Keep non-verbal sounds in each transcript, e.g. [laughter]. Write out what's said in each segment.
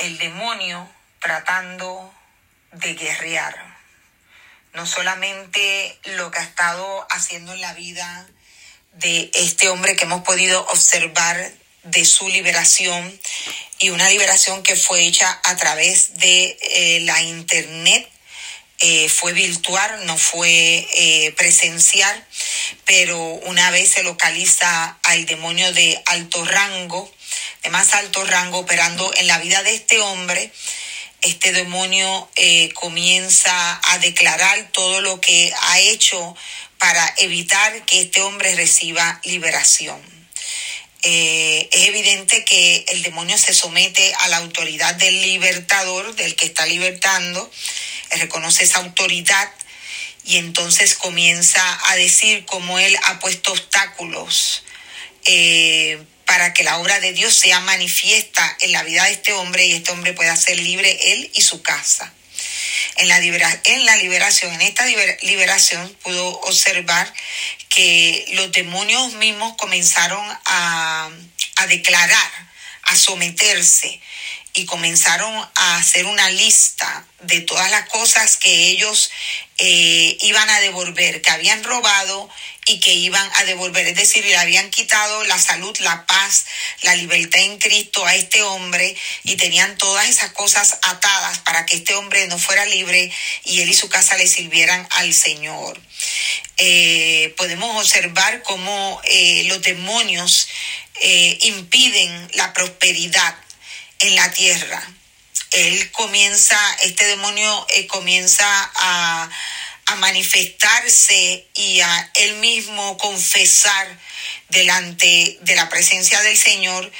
el demonio tratando de guerrear. No solamente lo que ha estado haciendo en la vida de este hombre que hemos podido observar de su liberación y una liberación que fue hecha a través de eh, la internet. Eh, fue virtual, no fue eh, presencial, pero una vez se localiza al demonio de alto rango, de más alto rango, operando en la vida de este hombre, este demonio comienza a declarar todo lo que ha hecho para evitar que este hombre reciba liberación. Eh, es evidente que el demonio se somete a la autoridad del libertador, del que está libertando, reconoce esa autoridad y entonces comienza a decir cómo él ha puesto obstáculos eh, para que la obra de Dios sea manifiesta en la vida de este hombre y este hombre pueda ser libre él y su casa. En la, en la liberación, en esta liberación, pudo observar que los demonios mismos comenzaron a, declarar, a someterse y comenzaron a hacer una lista de todas las cosas que ellos eh, iban a devolver, que habían robado y que iban a devolver, es decir, le habían quitado la salud, la paz, la libertad en Cristo a este hombre y tenían todas esas cosas atadas para que este hombre no fuera libre y él y su casa le sirvieran al Señor. Eh, podemos observar cómo eh, los demonios eh, impiden la prosperidad en la tierra. Él comienza, este demonio comienza a a manifestarse y a él mismo confesar delante de la presencia del Señor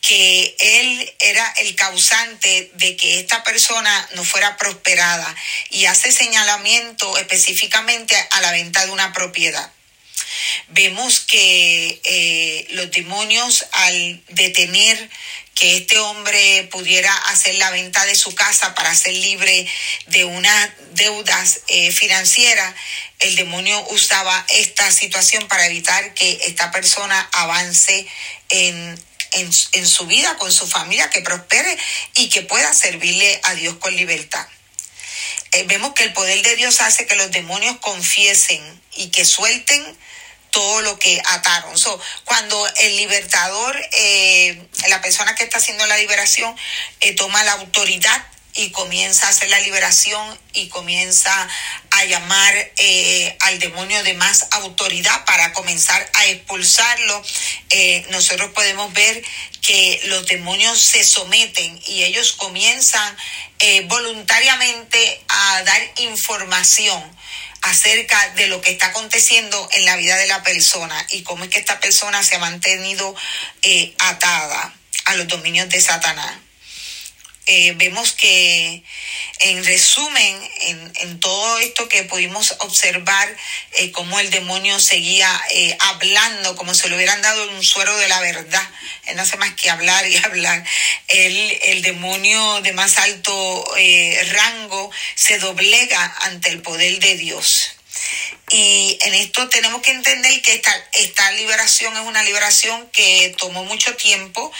que él era el causante de que esta persona no fuera prosperada y hace señalamiento específicamente a la venta de una propiedad. Vemos que eh, los demonios al detener que este hombre pudiera hacer la venta de su casa para ser libre de unas deudas eh, financieras, el demonio usaba esta situación para evitar que esta persona avance en, en, su vida, con su familia, que prospere y que pueda servirle a Dios con libertad. Eh, vemos que el poder de Dios hace que los demonios confiesen y que suelten todo lo que ataron. So, cuando el libertador, eh, la persona que está haciendo la liberación, eh, toma la autoridad y comienza a hacer la liberación y comienza a llamar eh, al demonio de más autoridad para comenzar a expulsarlo, nosotros podemos ver que los demonios se someten y ellos comienzan voluntariamente a dar información acerca de lo que está aconteciendo en la vida de la persona y cómo es que esta persona se ha mantenido eh, atada a los dominios de Satanás. Eh, vemos que en resumen, en, todo esto que pudimos observar, eh, cómo el demonio seguía eh, hablando, como si le hubieran dado un suero de la verdad. Él no hace más que hablar y [laughs] hablar. El, el demonio de más alto rango se doblega ante el poder de Dios. Y en esto tenemos que entender que esta, liberación es una liberación que tomó mucho tiempo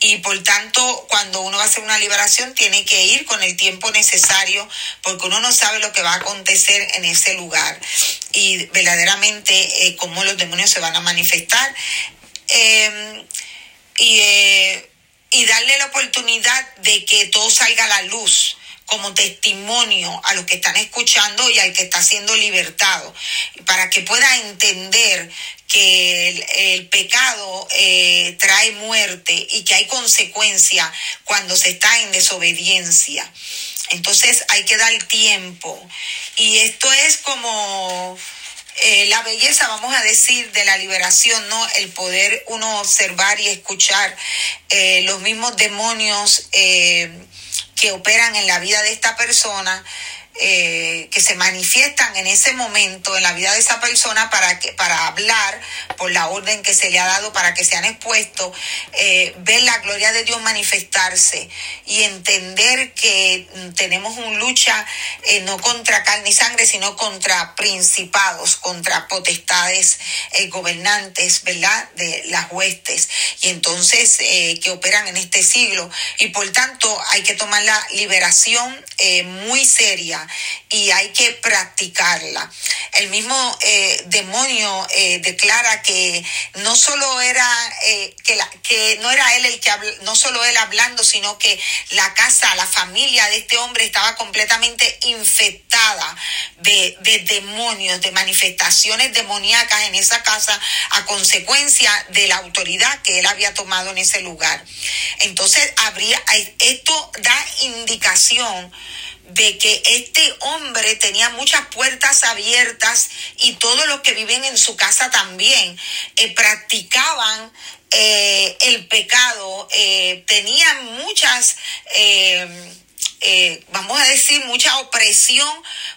y por tanto cuando uno va a hacer una liberación tiene que ir con el tiempo necesario porque uno no sabe lo que va a acontecer en ese lugar y verdaderamente eh, cómo los demonios se van a manifestar. Em, y, eh, y darle la oportunidad de que todo salga a la luz como testimonio a los que están escuchando y al que está siendo libertado, para que pueda entender que el, pecado eh, trae muerte y que hay consecuencia cuando se está en desobediencia. Entonces hay que dar tiempo. Y esto es como eh, la belleza, vamos a decir, de la liberación, ¿no? El poder uno observar y escuchar eh, los mismos demonios que operan en la vida de esta persona, eh, que se manifiestan en ese momento en la vida de esa persona para, que, para hablar por la orden que se le ha dado para que sean expuestos, eh, ver la gloria de Dios manifestarse y entender que tenemos una lucha eh, no contra carne y sangre, sino contra principados, contra potestades gobernantes, ¿verdad? De las huestes. Y entonces que operan en este siglo. Y por tanto hay que tomar la liberación muy seria y hay que practicarla. El mismo eh, demonio eh, declara que no solo era eh, que, la, que no era él el que no solo él hablando, sino que la casa, la familia de este hombre estaba completamente infectada de, de demonios, de manifestaciones demoníacas en esa casa a consecuencia de la autoridad que él había tomado en ese lugar. Entonces habría esto da indicación de que este hombre tenía muchas puertas abiertas y todos los que viven en su casa también eh, practicaban eh, el pecado, eh, tenían muchas eh, vamos a decir, mucha opresión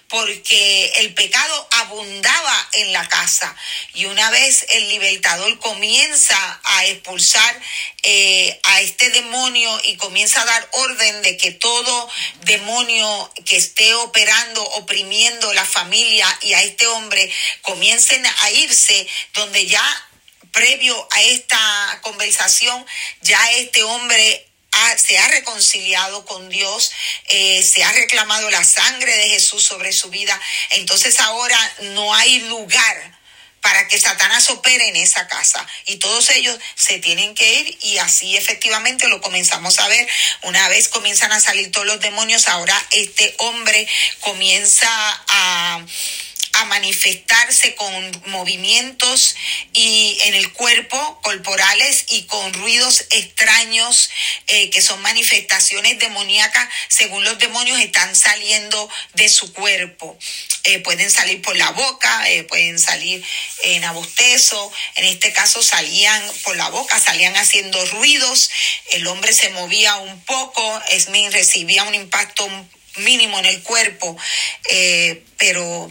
porque el pecado abundaba en la casa. Y una vez el libertador comienza a expulsar eh, a este demonio y comienza a dar orden de que todo demonio que esté operando, oprimiendo la familia y a este hombre comiencen a irse donde ya previo a esta conversación, ya este hombre se ha reconciliado con Dios, eh, se ha reclamado la sangre de Jesús sobre su vida. Entonces ahora no hay lugar para que Satanás opere en esa casa. Y todos ellos se tienen que ir y así efectivamente lo comenzamos a ver. Una vez comienzan a salir todos los demonios, ahora este hombre comienza a a manifestarse con movimientos y en el cuerpo corporales y con ruidos extraños eh, que son manifestaciones demoníacas según los demonios están saliendo de su cuerpo. Eh, pueden salir por la boca, eh, pueden salir en abostezo, en este caso salían por la boca, salían haciendo ruidos, el hombre se movía un poco, Esmin recibía un impacto mínimo en el cuerpo, pero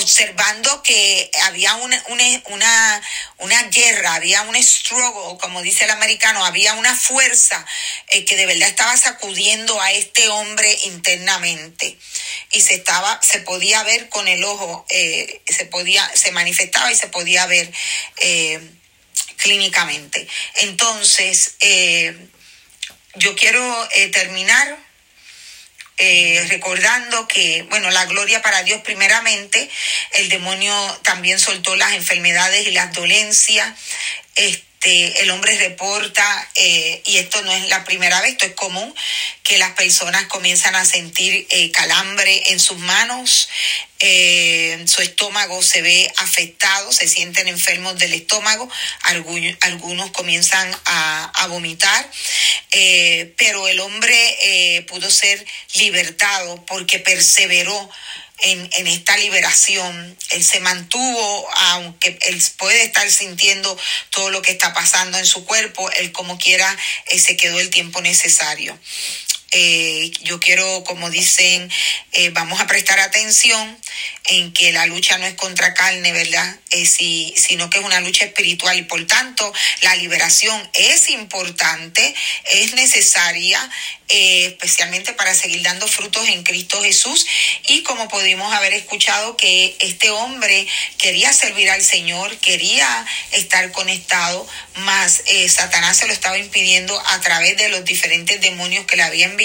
observando que había una, una, una, guerra, había un struggle, como dice el americano, había una fuerza eh, que de verdad estaba sacudiendo a este hombre internamente y se estaba, se podía ver con el ojo, eh, se podía, se manifestaba y se podía ver eh, clínicamente. Entonces, yo quiero terminar eh, recordando que, bueno, la gloria para Dios primeramente, el demonio también soltó las enfermedades y las dolencias. Este, el hombre reporta, eh, y esto no es la primera vez, esto es común, que las personas comienzan a sentir eh, calambre en sus manos, eh, su estómago se ve afectado, se sienten enfermos del estómago, algunos, comienzan a, vomitar, eh, pero el hombre pudo ser libertado porque perseveró en, en, esta liberación. Él se mantuvo, aunque él puede estar sintiendo todo lo que está pasando en su cuerpo, él como quiera se quedó el tiempo necesario. Eh, yo quiero, como dicen, eh, vamos a prestar atención en que la lucha no es contra carne, ¿verdad? Eh, si, sino que es una lucha espiritual y por tanto la liberación es importante, es necesaria, especialmente para seguir dando frutos en Cristo Jesús. Y como pudimos haber escuchado que este hombre quería servir al Señor, quería estar conectado, más Satanás se lo estaba impidiendo a través de los diferentes demonios que le habían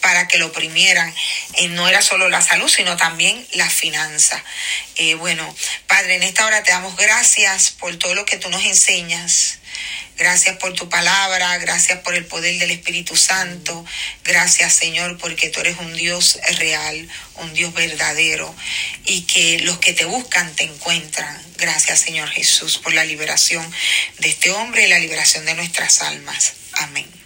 para que lo oprimieran. Eh, no era solo la salud, sino también la finanza. Eh, bueno, Padre, en esta hora te damos gracias por todo lo que tú nos enseñas. Gracias por tu palabra, gracias por el poder del Espíritu Santo. Gracias, Señor, porque tú eres un Dios real, un Dios verdadero y que los que te buscan te encuentran. Gracias, Señor Jesús, por la liberación de este hombre y la liberación de nuestras almas. Amén.